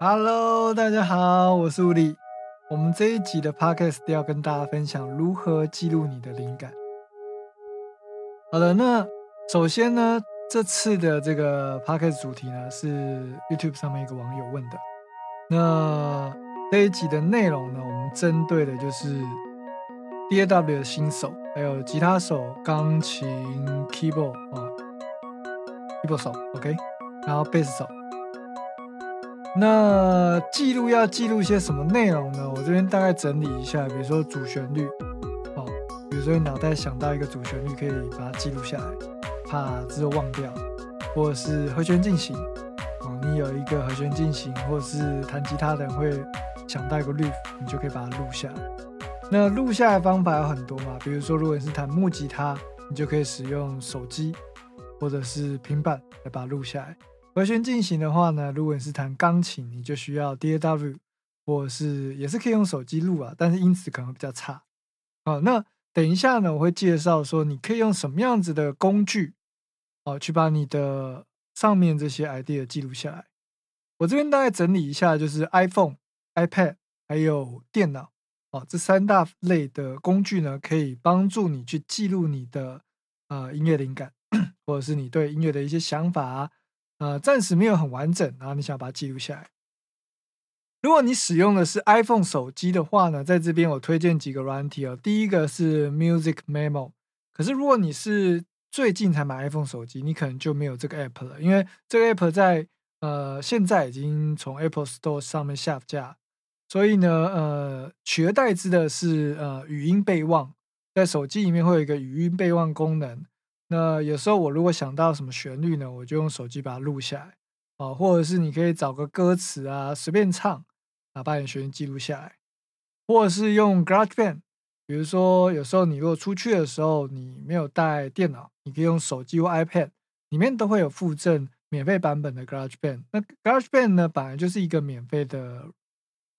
Hello，大家好，我是吴力。我们这一集的 Podcast 要跟大家分享如何记录你的灵感。好的，那首先呢，这次的这个 Podcast 主题呢是 YouTube 上面一个网友问的。那这一集的内容呢，我们针对的就是 DAW 的新手，还有吉他手、钢琴、Keyboard 啊，Keyboard 手，OK，然后贝斯手。那记录要记录些什么内容呢？我这边大概整理一下，比如说主旋律，哦，比如说你脑袋想到一个主旋律，可以把它记录下来，怕之后忘掉，或者是和弦进行，哦，你有一个和弦进行，或者是弹吉他的人会想到一个 riff，你就可以把它录下来。那录下来方法有很多嘛，比如说如果你是弹木吉他，你就可以使用手机或者是平板来把它录下来。和弦进行的话呢，如果你是弹钢琴，你就需要 DAW，或是也是可以用手机录啊，但是音质可能比较差。哦，那等一下呢，我会介绍说你可以用什么样子的工具，哦，去把你的上面这些 idea 记录下来。我这边大概整理一下，就是 iPhone、iPad 还有电脑，哦，这三大类的工具呢，可以帮助你去记录你的呃音乐灵感，或者是你对音乐的一些想法啊。呃，暂时没有很完整，然后你想把它记录下来。如果你使用的是 iPhone 手机的话呢，在这边我推荐几个软体哦。第一个是 Music Memo，可是如果你是最近才买 iPhone 手机，你可能就没有这个 App 了，因为这个 App 在呃现在已经从 Apple Store 上面下架，所以呢，呃，取而代之的是呃语音备忘，在手机里面会有一个语音备忘功能。那有时候我如果想到什么旋律呢，我就用手机把它录下来，哦，或者是你可以找个歌词啊，随便唱，啊，把你的旋律记录下来，或者是用 GarageBand，比如说有时候你如果出去的时候你没有带电脑，你可以用手机或 iPad，里面都会有附赠免费版本的 GarageBand。那 GarageBand 呢，本来就是一个免费的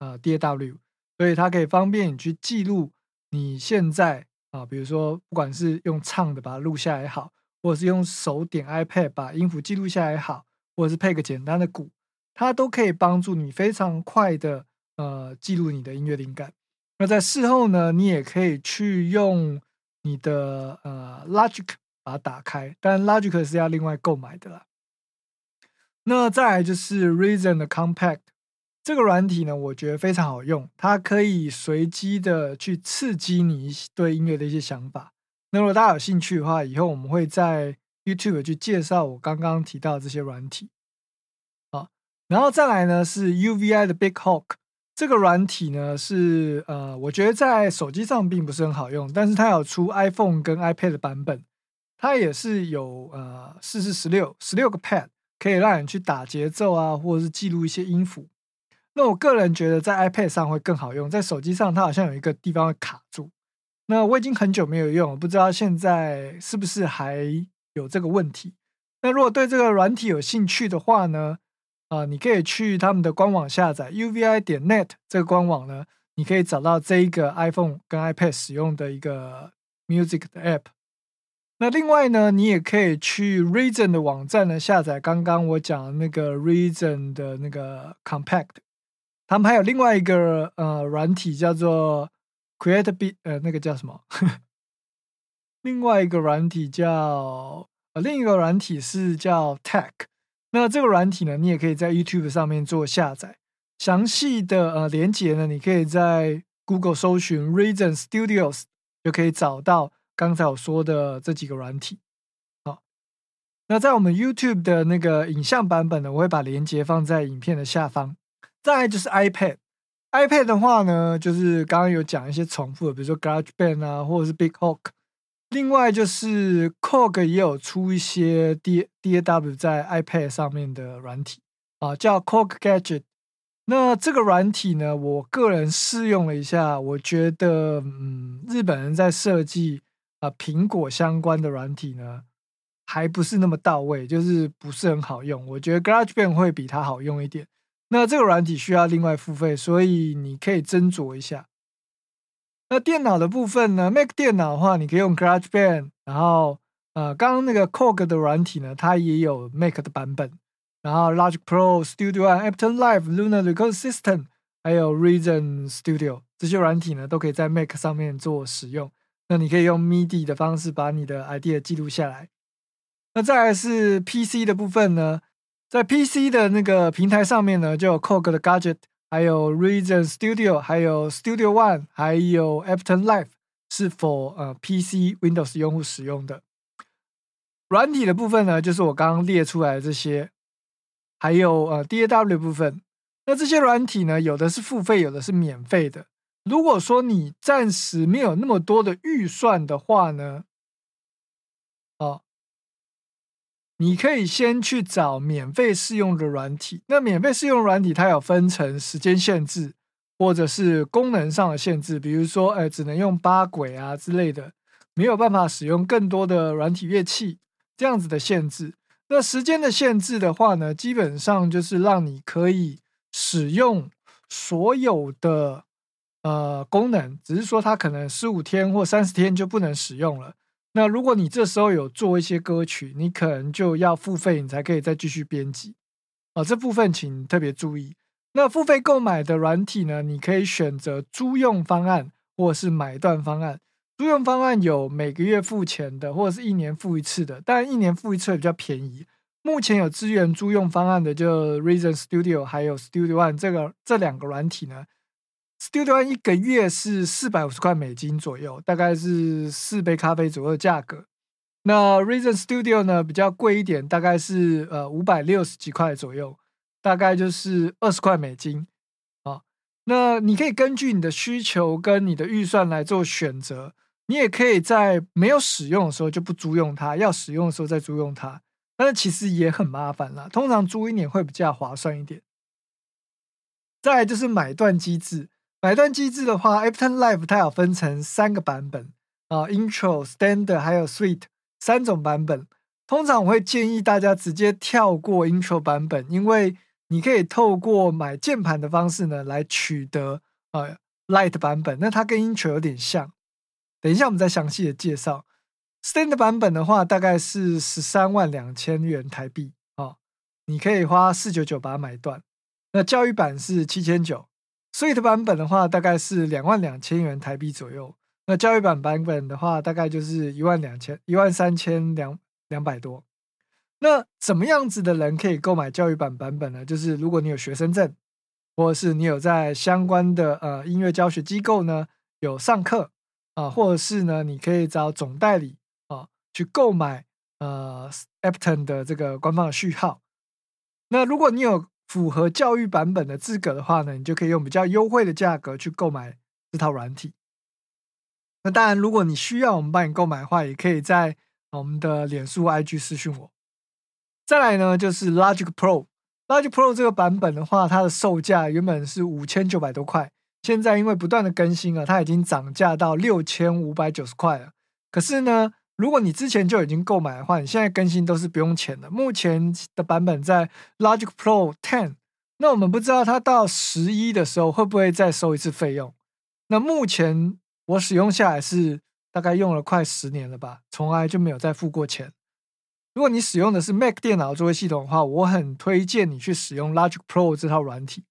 呃 DAW，所以它可以方便你去记录你现在。啊，比如说，不管是用唱的把它录下来好，或者是用手点 iPad 把音符记录下来也好，或者是配个简单的鼓，它都可以帮助你非常快的呃记录你的音乐灵感。那在事后呢，你也可以去用你的呃 Logic 把它打开，但 Logic 是要另外购买的啦。那再来就是 Reason 的 Compact。这个软体呢，我觉得非常好用，它可以随机的去刺激你对音乐的一些想法。那如果大家有兴趣的话，以后我们会在 YouTube 去介绍我刚刚提到这些软体。好，然后再来呢是 UVI 的 Big Hawk 这个软体呢是呃，我觉得在手机上并不是很好用，但是它有出 iPhone 跟 iPad 的版本，它也是有呃四四十六十六个 Pad 可以让你去打节奏啊，或者是记录一些音符。那我个人觉得在 iPad 上会更好用，在手机上它好像有一个地方会卡住。那我已经很久没有用，不知道现在是不是还有这个问题。那如果对这个软体有兴趣的话呢，啊，你可以去他们的官网下载 UVI 点 net 这个官网呢，你可以找到这一个 iPhone 跟 iPad 使用的一个 Music 的 App。那另外呢，你也可以去 Reason 的网站呢下载刚刚我讲的那个 Reason 的那个 Compact。他们还有另外一个呃软体叫做 Create B，呃那个叫什么？另外一个软体叫呃另一个软体是叫 Tech。那这个软体呢，你也可以在 YouTube 上面做下载。详细的呃连接呢，你可以在 Google 搜寻 Reason Studios 就可以找到刚才我说的这几个软体。好，那在我们 YouTube 的那个影像版本呢，我会把连接放在影片的下方。再就是 iPad，iPad 的话呢，就是刚刚有讲一些重复的，比如说 GarageBand 啊，或者是 Big Hawk。另外就是 c o g 也有出一些 D DAW 在 iPad 上面的软体啊，叫 c o g Gadget。那这个软体呢，我个人试用了一下，我觉得，嗯，日本人在设计啊苹果相关的软体呢，还不是那么到位，就是不是很好用。我觉得 GarageBand 会比它好用一点。那这个软体需要另外付费，所以你可以斟酌一下。那电脑的部分呢？Mac 电脑的话，你可以用 GarageBand，然后呃，刚刚那个 Corg 的软体呢，它也有 Mac 的版本。然后 Logic Pro、Studio One、Ableton Live、Luna Record System，还有 Reason Studio 这些软体呢，都可以在 Mac 上面做使用。那你可以用 MIDI 的方式把你的 idea 记录下来。那再来是 PC 的部分呢，在 PC 的那个平台上面呢，就有 Cog 的 Gadget，还有 Reason Studio，还有 Studio One，还有 Ableton Live，是否呃 PC Windows 用户使用的。软体的部分呢，就是我刚刚列出来的这些。还有呃，DAW 部分，那这些软体呢，有的是付费，有的是免费的。如果说你暂时没有那么多的预算的话呢，哦，你可以先去找免费试用的软体。那免费试用软体它有分成时间限制，或者是功能上的限制，比如说，哎，只能用八轨啊之类的，没有办法使用更多的软体乐器这样子的限制。那时间的限制的话呢，基本上就是让你可以使用所有的呃功能，只是说它可能十五天或三十天就不能使用了。那如果你这时候有做一些歌曲，你可能就要付费，你才可以再继续编辑啊。这部分请特别注意。那付费购买的软体呢，你可以选择租用方案或是买断方案。租用方案有每个月付钱的，或者是一年付一次的，但一年付一次比较便宜。目前有资源租用方案的，就 Reason Studio 还有 Studio One 这个这两个软体呢。Studio 一个月是四百五十块美金左右，大概是四杯咖啡左右的价格。那 Reason Studio 呢比较贵一点，大概是呃五百六十几块左右，大概就是二十块美金啊。那你可以根据你的需求跟你的预算来做选择。你也可以在没有使用的时候就不租用它，要使用的时候再租用它。但是其实也很麻烦啦，通常租一年会比较划算一点。再就是买断机制，买断机制的话，Ableton Live 它有分成三个版本啊，Intro、Standard 还有 Suite 三种版本。通常我会建议大家直接跳过 Intro 版本，因为你可以透过买键盘的方式呢来取得呃 Light 版本，那它跟 Intro 有点像。等一下，我们再详细的介绍。Stand 版本的话，大概是十三万两千元台币哦，你可以花四九九把它买断。那教育版是七千九，Suite 版本的话，大概是两万两千元台币左右。那教育版版本的话，大概就是一万两千一万三千两两百多。那怎么样子的人可以购买教育版版本呢？就是如果你有学生证，或者是你有在相关的呃音乐教学机构呢有上课。啊，或者是呢，你可以找总代理啊去购买呃 Apton 的这个官方的序号。那如果你有符合教育版本的资格的话呢，你就可以用比较优惠的价格去购买这套软体。那当然，如果你需要我们帮你购买的话，也可以在我们的脸书 IG 私讯我。再来呢，就是 Logic Pro，Logic Pro 这个版本的话，它的售价原本是五千九百多块。现在因为不断的更新啊，它已经涨价到六千五百九十块了。可是呢，如果你之前就已经购买的话，你现在更新都是不用钱的。目前的版本在 Logic Pro Ten，那我们不知道它到十一的时候会不会再收一次费用。那目前我使用下来是大概用了快十年了吧，从来就没有再付过钱。如果你使用的是 Mac 电脑作为系统的话，我很推荐你去使用 Logic Pro 这套软体。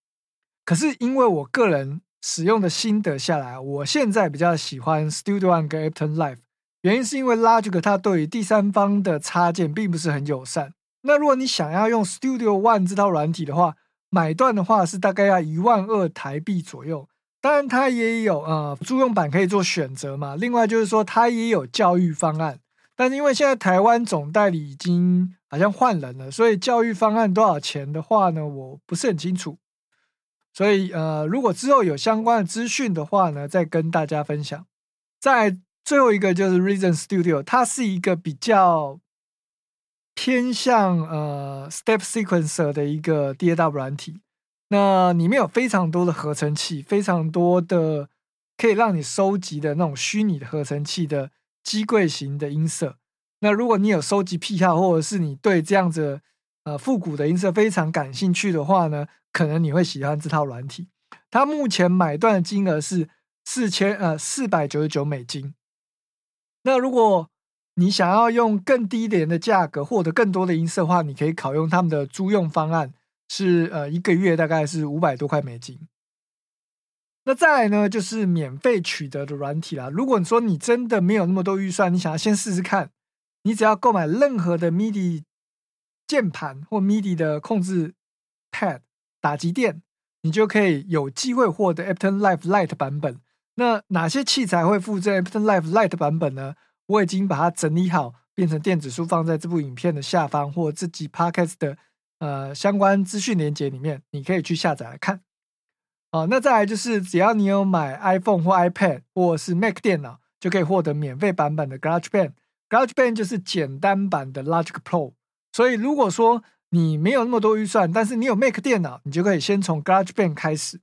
可是因为我个人使用的心得下来，我现在比较喜欢 Studio One 跟 Ableton Live，原因是因为 Logic 它对于第三方的插件并不是很友善。那如果你想要用 Studio One 这套软体的话，买断的话是大概要一万二台币左右。当然它也有呃租用版可以做选择嘛。另外就是说它也有教育方案，但是因为现在台湾总代理已经好像换人了，所以教育方案多少钱的话呢，我不是很清楚。所以，呃，如果之后有相关的资讯的话呢，再跟大家分享。在最后一个就是 Reason Studio，它是一个比较偏向呃 Step Sequencer 的一个 DAW 软体。那里面有非常多的合成器，非常多的可以让你收集的那种虚拟的合成器的机柜型的音色。那如果你有收集癖好，或者是你对这样子呃复古的音色非常感兴趣的话呢？可能你会喜欢这套软体，它目前买断的金额是四千呃四百九十九美金。那如果你想要用更低廉的价格获得更多的音色的话，你可以考用他们的租用方案，是呃一个月大概是五百多块美金。那再来呢，就是免费取得的软体啦。如果你说你真的没有那么多预算，你想要先试试看，你只要购买任何的 MIDI 键盘或 MIDI 的控制 Pad 打击垫，你就可以有机会获得 Ableton Live Lite 版本。那哪些器材会附赠 Ableton Live Lite 版本呢？我已经把它整理好，变成电子书，放在这部影片的下方或自己 Podcast 的呃相关资讯连接里面，你可以去下载来看。哦，那再来就是，只要你有买 iPhone 或 iPad 或是 Mac 电脑，就可以获得免费版本的 GarageBand。GarageBand 就是简单版的 Logic Pro。所以如果说你没有那么多预算，但是你有 Mac 电脑，你就可以先从 GarageBand 开始。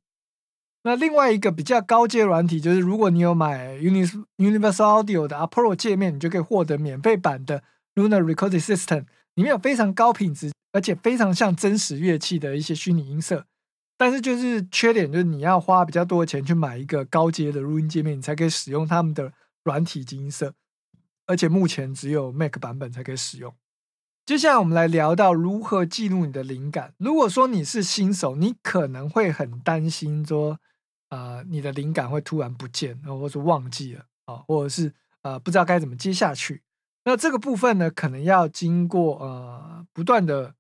那另外一个比较高阶软体，就是如果你有买 Universal Audio 的 Pro 界面，你就可以获得免费版的 Lunar Recording System，里面有非常高品质，而且非常像真实乐器的一些虚拟音色。但是就是缺点就是你要花比较多的钱去买一个高阶的录音界面，你才可以使用他们的软体音色，而且目前只有 Mac 版本才可以使用。接下来我们来聊到如何记录你的灵感。如果说你是新手，你可能会很担心说，呃，你的灵感会突然不见，或者忘记了啊，或者是呃不知道该怎么接下去。那这个部分呢，可能要经过呃不断的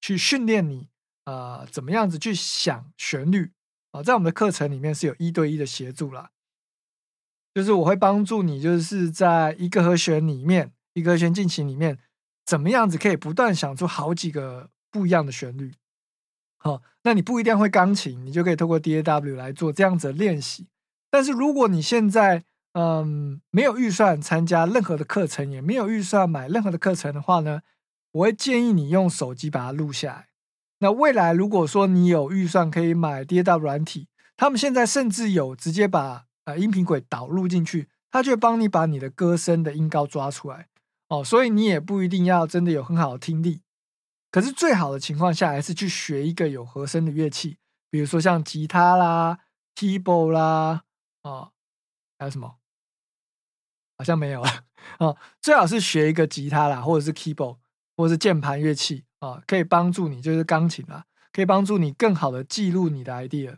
去训练你。呃，怎么样子去想旋律啊？在我们的课程里面是有一对一的协助啦，就是我会帮助你，就是在一个和弦里面，一个和弦进行里面，怎么样子可以不断想出好几个不一样的旋律。好，那你不一定会钢琴，你就可以透过 DAW 来做这样子的练习。但是如果你现在嗯没有预算参加任何的课程，也没有预算买任何的课程的话呢，我会建议你用手机把它录下来。那未来如果说你有预算可以买 DAW 软体，他们现在甚至有直接把呃音频轨导入进去，它就会帮你把你的歌声的音高抓出来哦。所以你也不一定要真的有很好的听力，可是最好的情况下还是去学一个有和声的乐器，比如说像吉他啦、keyboard 啦，哦，还有什么？好像没有了哦。最好是学一个吉他啦，或者是 keyboard，或者是键盘乐器。啊，可以帮助你，就是钢琴啊，可以帮助你更好的记录你的 idea。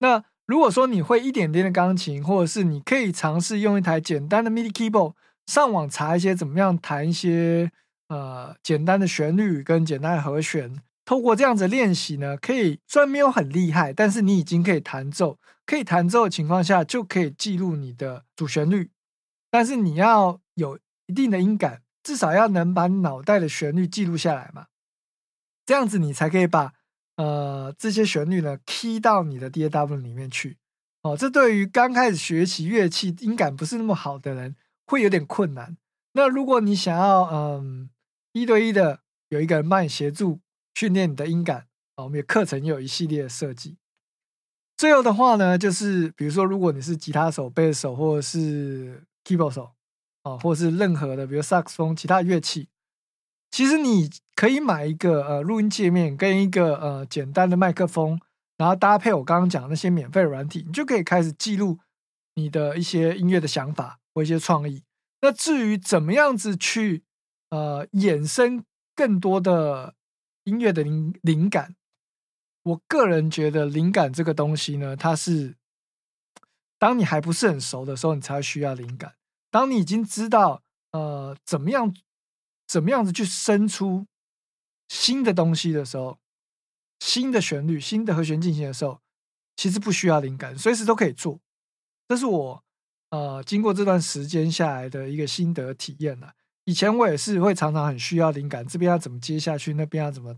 那如果说你会一点点的钢琴，或者是你可以尝试用一台简单的 MIDI keyboard，上网查一些怎么样弹一些呃简单的旋律跟简单的和弦。透过这样子练习呢，可以虽然没有很厉害，但是你已经可以弹奏，可以弹奏的情况下，就可以记录你的主旋律。但是你要有一定的音感，至少要能把脑袋的旋律记录下来嘛。这样子你才可以把呃这些旋律呢 key 到你的 DAW 里面去哦。这对于刚开始学习乐器音感不是那么好的人会有点困难。那如果你想要嗯一对一的有一个人帮你协助训练你的音感啊，我们有课程有一系列的设计。最后的话呢，就是比如说如果你是吉他手、贝斯手或者是 keyboard 手啊，或者是任何的比如萨克斯风其他乐器。其实你可以买一个呃录音界面跟一个呃简单的麦克风，然后搭配我刚刚讲的那些免费软体，你就可以开始记录你的一些音乐的想法或一些创意。那至于怎么样子去呃衍生更多的音乐的灵灵感，我个人觉得灵感这个东西呢，它是当你还不是很熟的时候，你才需要灵感。当你已经知道呃怎么样。怎么样子去生出新的东西的时候，新的旋律、新的和弦进行的时候，其实不需要灵感，随时都可以做。这是我呃经过这段时间下来的一个心得体验了。以前我也是会常常很需要灵感，这边要怎么接下去，那边要怎么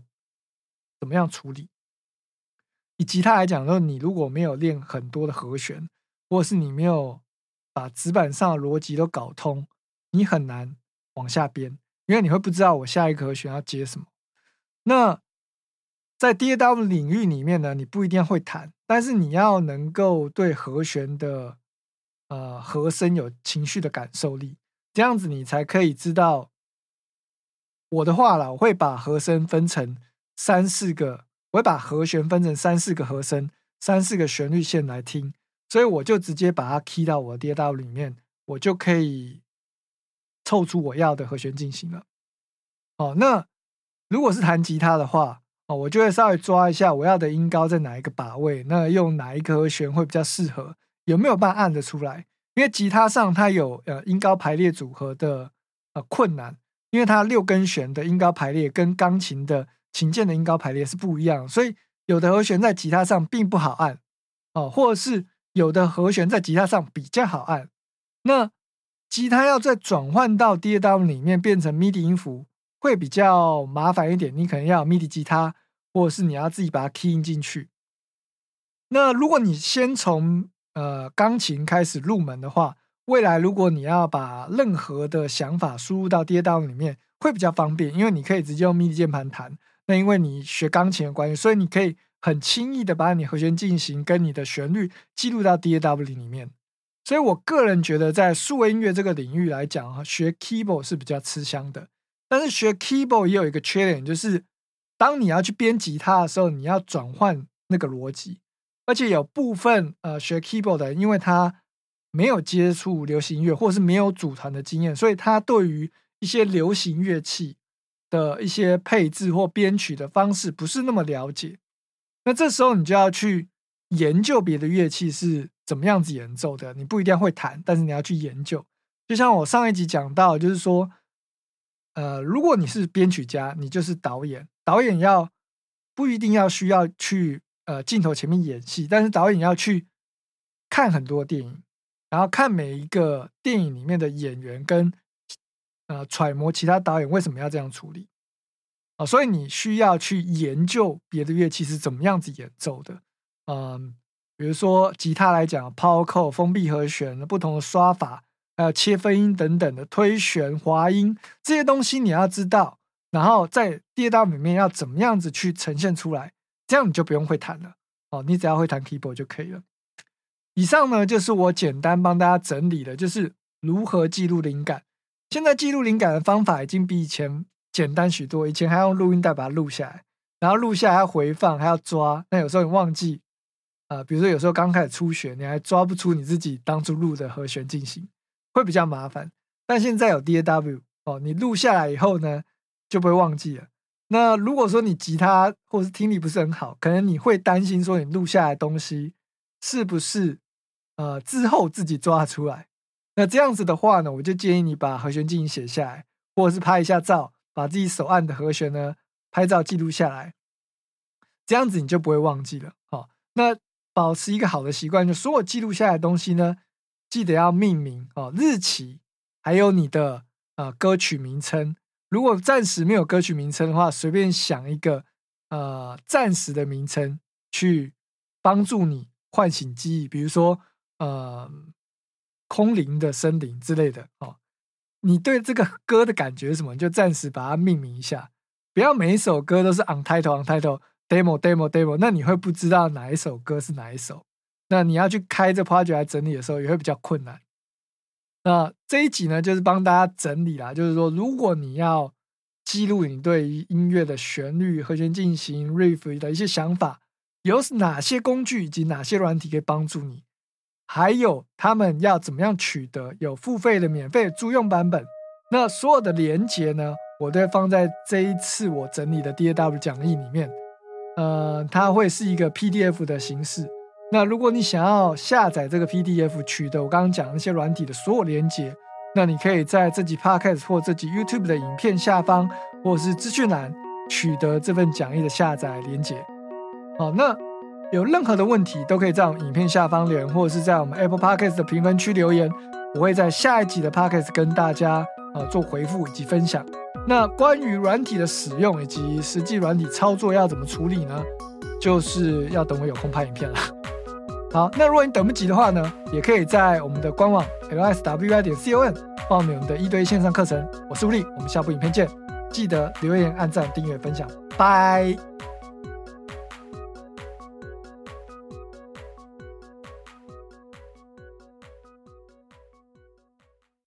怎么样处理。以吉他来讲，说你如果没有练很多的和弦，或者是你没有把纸板上的逻辑都搞通，你很难往下编。因为你会不知道我下一个和弦要接什么。那在 DAW 领域里面呢，你不一定会弹，但是你要能够对和弦的呃和声有情绪的感受力，这样子你才可以知道。我的话啦，我会把和声分成三四个，我会把和弦分成三四个和声、三四个旋律线来听，所以我就直接把它 key 到我的 DAW 里面，我就可以。凑出我要的和弦进行了。哦，那如果是弹吉他的话，哦，我就会稍微抓一下我要的音高在哪一个把位，那用哪一个和弦会比较适合，有没有办法按得出来？因为吉他上它有呃音高排列组合的呃困难，因为它六根弦的音高排列跟钢琴的琴键的音高排列是不一样，所以有的和弦在吉他上并不好按，哦，或者是有的和弦在吉他上比较好按。那吉他要再转换到 DAW 里面变成 MIDI 音符。会比较麻烦一点，你可能要 MIDI 吉他，或者是你要自己把它 key in 进去。那如果你先从呃钢琴开始入门的话，未来如果你要把任何的想法输入到 DAW 里面，会比较方便，因为你可以直接用 MIDI 键盘弹。那因为你学钢琴的关系，所以你可以很轻易的把你和弦进行跟你的旋律记录到 DAW 里面。所以我个人觉得，在数位音乐这个领域来讲，哈学 keyboard 是比较吃香的。但是学 keyboard 也有一个缺点，就是当你要去编吉他的时候，你要转换那个逻辑，而且有部分呃学 keyboard 的，因为他没有接触流行乐，或者是没有组团的经验，所以他对于一些流行乐器的一些配置或编曲的方式不是那么了解。那这时候你就要去研究别的乐器是怎么样子演奏的，你不一定会弹，但是你要去研究。就像我上一集讲到，就是说。呃，如果你是编曲家，你就是导演。导演要不一定要需要去呃镜头前面演戏，但是导演要去看很多电影，然后看每一个电影里面的演员跟呃揣摩其他导演为什么要这样处理啊，所以你需要去研究别的乐器是怎么样子演奏的。嗯，比如说吉他来讲抛扣封闭和弦不同的刷法。还有切分音等等的推弦、滑音这些东西你要知道，然后在第二道里面要怎么样子去呈现出来，这样你就不用会弹了哦，你只要会弹 keyboard 就可以了。以上呢就是我简单帮大家整理的，就是如何记录灵感。现在记录灵感的方法已经比以前简单许多，以前还要用录音带把它录下来，然后录下来要回放，还要抓。那有时候你忘记，啊，比如说有时候刚开始初学，你还抓不出你自己当初录的和弦进行。会比较麻烦，但现在有 DAW 哦，你录下来以后呢，就不会忘记了。那如果说你吉他或是听力不是很好，可能你会担心说你录下来的东西是不是呃之后自己抓出来？那这样子的话呢，我就建议你把和弦进行写下来，或者是拍一下照，把自己手按的和弦呢拍照记录下来，这样子你就不会忘记了。好，那保持一个好的习惯，就所有记录下来的东西呢。记得要命名哦，日期，还有你的呃歌曲名称。如果暂时没有歌曲名称的话，随便想一个呃暂时的名称去帮助你唤醒记忆，比如说呃空灵的森林之类的哦。你对这个歌的感觉是什么？你就暂时把它命名一下，不要每一首歌都是 on title on title demo demo demo，那你会不知道哪一首歌是哪一首。那你要去开这 project 来整理的时候，也会比较困难。那这一集呢，就是帮大家整理啦，就是说，如果你要记录你对于音乐的旋律、和弦进行 riff 的一些想法，有哪些工具以及哪些软体可以帮助你，还有他们要怎么样取得有付费的、免费租用版本。那所有的连接呢，我都会放在这一次我整理的 DAW 讲义里面。呃，它会是一个 PDF 的形式。那如果你想要下载这个 PDF，取得我刚刚讲的那些软体的所有连接，那你可以在这集 Podcast 或这集 YouTube 的影片下方，或者是资讯栏取得这份讲义的下载连接。好，那有任何的问题都可以在我们影片下方留言，或者是在我们 Apple Podcast 的评分区留言，我会在下一集的 Podcast 跟大家呃做回复以及分享。那关于软体的使用以及实际软体操作要怎么处理呢？就是要等我有空拍影片了。好，那如果你等不及的话呢，也可以在我们的官网 lswi 点 com 报名我们的一对一线上课程。我是吴力，我们下部影片见，记得留言、按赞、订阅、分享，拜。